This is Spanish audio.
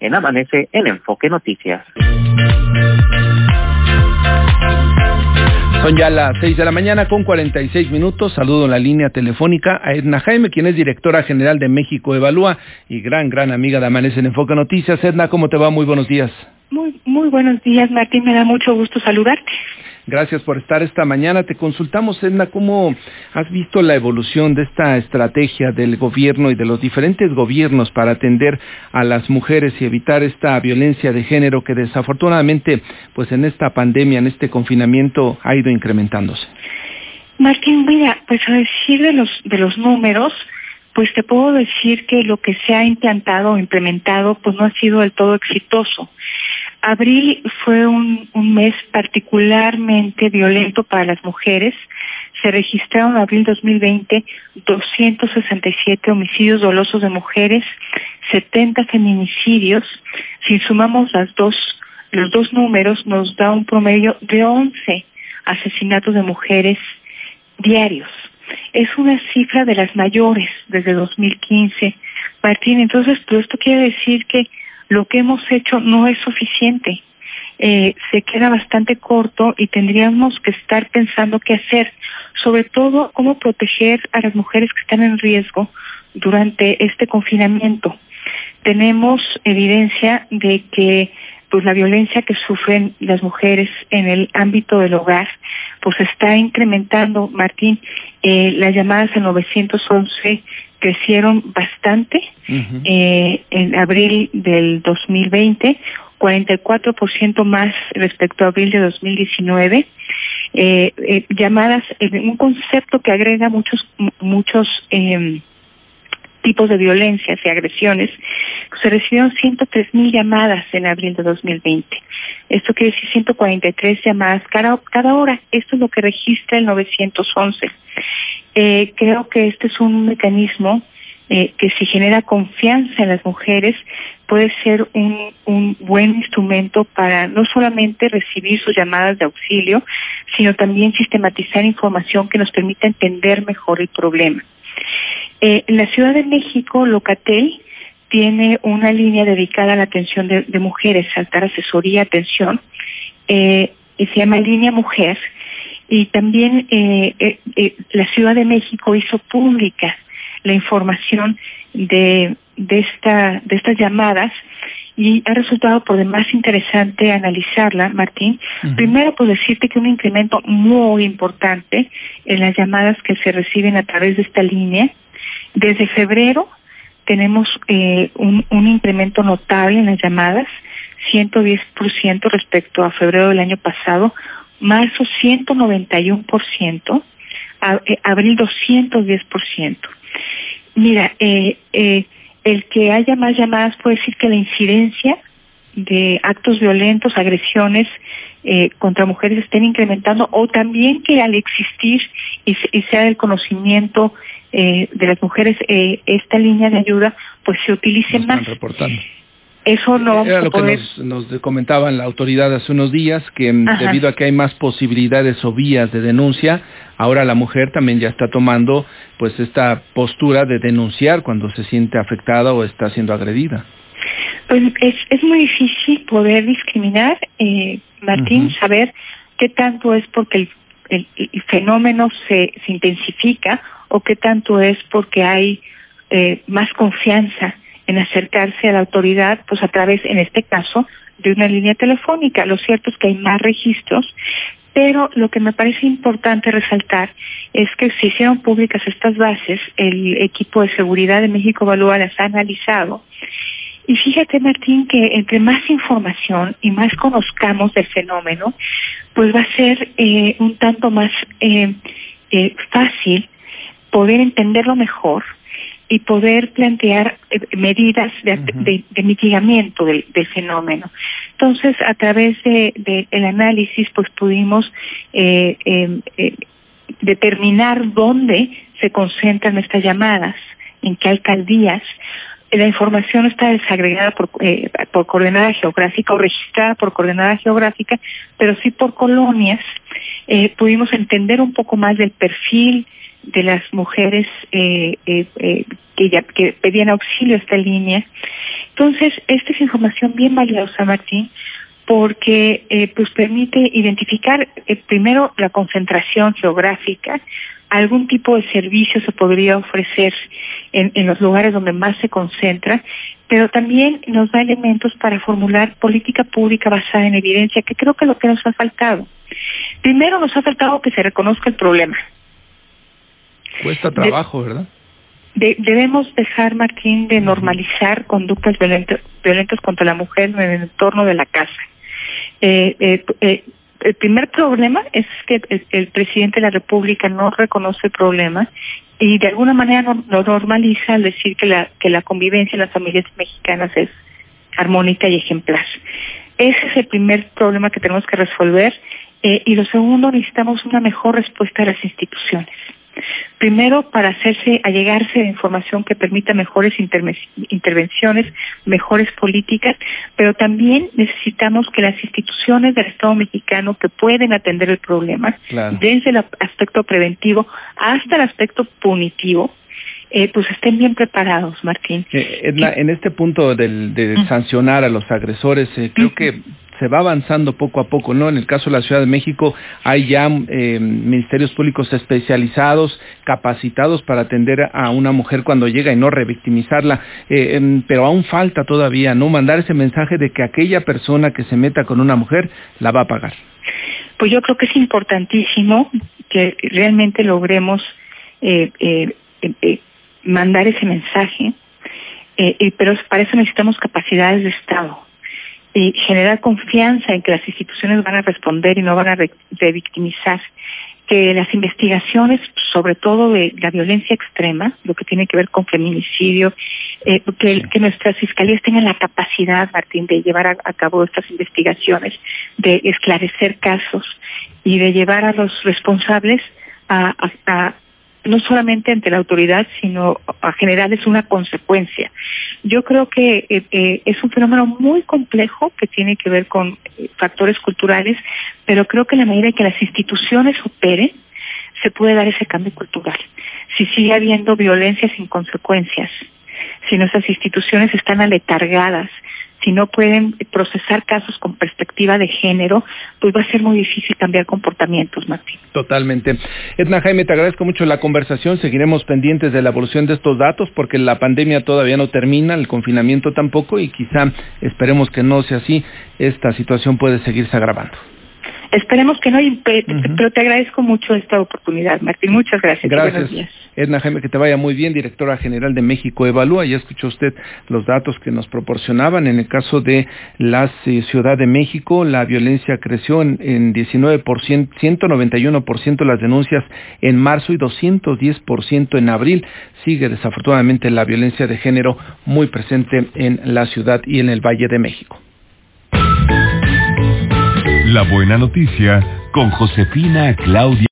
en Amanece en Enfoque Noticias. Son ya las 6 de la mañana con 46 minutos. Saludo en la línea telefónica a Edna Jaime, quien es directora general de México Evalúa y gran, gran amiga de Amanece en Enfoque Noticias. Edna, ¿cómo te va? Muy buenos días. Muy, muy buenos días, Martín. Me da mucho gusto saludarte. Gracias por estar esta mañana. Te consultamos, Edna, cómo has visto la evolución de esta estrategia del gobierno y de los diferentes gobiernos para atender a las mujeres y evitar esta violencia de género que desafortunadamente, pues en esta pandemia, en este confinamiento, ha ido incrementándose. Martín, mira, pues a decir de los de los números, pues te puedo decir que lo que se ha implantado o implementado, pues no ha sido del todo exitoso. Abril fue un, mes particularmente violento para las mujeres. Se registraron en abril 2020 267 homicidios dolosos de mujeres, 70 feminicidios. Si sumamos las dos, los dos números, nos da un promedio de 11 asesinatos de mujeres diarios. Es una cifra de las mayores desde 2015. Martín, entonces, todo esto quiere decir que lo que hemos hecho no es suficiente. Eh, se queda bastante corto y tendríamos que estar pensando qué hacer, sobre todo cómo proteger a las mujeres que están en riesgo durante este confinamiento. Tenemos evidencia de que pues la violencia que sufren las mujeres en el ámbito del hogar pues está incrementando, Martín, eh, las llamadas al 911 crecieron bastante eh, en abril del 2020, 44% más respecto a abril de 2019. Eh, eh, llamadas, un concepto que agrega muchos, muchos em, tipos de violencias y agresiones, se recibieron 103 mil llamadas en abril de 2020. Esto quiere decir 143 llamadas cada, cada hora. Esto es lo que registra el 911. Eh, creo que este es un mecanismo eh, que si genera confianza en las mujeres puede ser un, un buen instrumento para no solamente recibir sus llamadas de auxilio, sino también sistematizar información que nos permita entender mejor el problema. Eh, en la Ciudad de México, Locatel tiene una línea dedicada a la atención de, mujeres, al dar asesoría, atención, eh, y se llama Línea Mujer. Y también eh, la Ciudad de México hizo pública la información de, de, esta, de estas llamadas y ha resultado por demás interesante analizarla, Martín. Primero, pues decirte que un incremento muy importante en las llamadas que se reciben a través de esta línea. Desde febrero tenemos eh, un, incremento notable en las llamadas, 110% respecto a febrero del año pasado, marzo 191%, eh, abril 210%. Mira, eh, el que haya más llamadas puede decir que la incidencia de actos violentos, agresiones contra mujeres estén incrementando o también que al existir y, sea del conocimiento eh, de las mujeres eh, esta línea de ayuda pues se utilice más. Reportando. Eso no Era lo que nos, nos, comentaba la autoridad hace unos días, que mm, debido a que hay más posibilidades o vías de denuncia, ahora la mujer también ya está tomando pues esta postura de denunciar cuando se siente afectada o está siendo agredida. Pues es, es muy difícil poder discriminar, eh, Martín, saber qué tanto es porque el, el, fenómeno se, se, intensifica o qué tanto es porque hay eh, más confianza en acercarse a la autoridad, pues a través, en este caso, de una línea telefónica. Lo cierto es que hay más registros, pero lo que me parece importante resaltar es que se hicieron públicas estas bases, el equipo de seguridad de México Evalúa las ha analizado. Y fíjate, Martín, que entre más información y más conozcamos del fenómeno, pues va a ser eh, un tanto más eh, eh, fácil poder entenderlo mejor y poder plantear medidas de, mitigamiento del, fenómeno. Entonces, a través del de, análisis, pues pudimos em, determinar dónde se concentran estas llamadas, en qué alcaldías. La información está desagregada por, por coordenada geográfica o registrada por coordenada geográfica, pero sí por colonias. pudimos entender un poco más del perfil de las mujeres eh, eh, eh, que, pedían auxilio a esta línea. Entonces, esta es información bien valiosa, Martín, porque eh, pues permite identificar eh, primero la concentración geográfica, algún tipo de servicio se podría ofrecer en, en, los lugares donde más se concentra, pero también nos da elementos para formular política pública basada en evidencia, que creo que es lo que nos ha faltado. Primero nos ha faltado que se reconozca el problema. Cuesta trabajo, de, ¿verdad? De, debemos dejar, Martín, de normalizar conductas violentas, violentas contra la mujer en el entorno de la casa. Eh, eh, eh, el primer problema es que el, presidente de la República no reconoce el problema y de alguna manera lo normaliza al decir que la, que la convivencia en las familias mexicanas es armónica y ejemplar. Ese es el primer problema que tenemos que resolver eh, y lo segundo, necesitamos una mejor respuesta de las instituciones. Primero, para hacerse, allegarse de información que permita mejores intervenciones, mejores políticas, pero también necesitamos que las instituciones del Estado mexicano que pueden atender el problema, claro. desde el aspecto preventivo hasta el aspecto punitivo, eh, pues estén bien preparados, Martín. Eh, en este punto del, de uh -huh. sancionar a los agresores, eh, creo uh -huh. que se va avanzando poco a poco, ¿no? En el caso de la Ciudad de México hay ya eh, ministerios públicos especializados, capacitados para atender a una mujer cuando llega y no revictimizarla, eh, pero aún falta todavía, ¿no? Mandar ese mensaje de que aquella persona que se meta con una mujer la va a pagar. Pues yo creo que es importantísimo que realmente logremos eh, mandar ese mensaje, pero para eso necesitamos capacidades de Estado y generar confianza en que las instituciones van a responder y no van a revictimizar, que las investigaciones, sobre todo de la violencia extrema, lo que tiene que ver con feminicidio, eh, que, que, nuestras fiscalías tengan la capacidad, Martín, de llevar a, a, cabo estas investigaciones, de esclarecer casos y de llevar a los responsables a, a no solamente ante la autoridad, sino a generarles una consecuencia. Yo creo que eh, eh, es un fenómeno muy complejo que tiene que ver con eh, factores culturales, pero creo que en la medida en que las instituciones operen, se puede dar ese cambio cultural. Si sigue habiendo violencia sin consecuencias, si nuestras instituciones están aletargadas, si no pueden procesar casos con perspectiva de género, pues va a ser muy difícil cambiar comportamientos, Martín. Totalmente. Edna Jaime, te agradezco mucho la conversación. Seguiremos pendientes de la evolución de estos datos porque la pandemia todavía no termina, el confinamiento tampoco y quizá esperemos que no sea así. Esta situación puede seguirse agravando. Esperemos que no, uh -huh. pero te agradezco mucho esta oportunidad, Martín. Muchas gracias. Gracias. Edna Jaime, que te vaya muy bien, directora general de México Evalúa. Ya escuchó usted los datos que nos proporcionaban. En el caso de la eh, Ciudad de México, la violencia creció en, en 19%, 191% las denuncias en marzo y 210% en abril. Sigue desafortunadamente la violencia de género muy presente en la ciudad y en el Valle de México. La buena noticia con Josefina Claudia.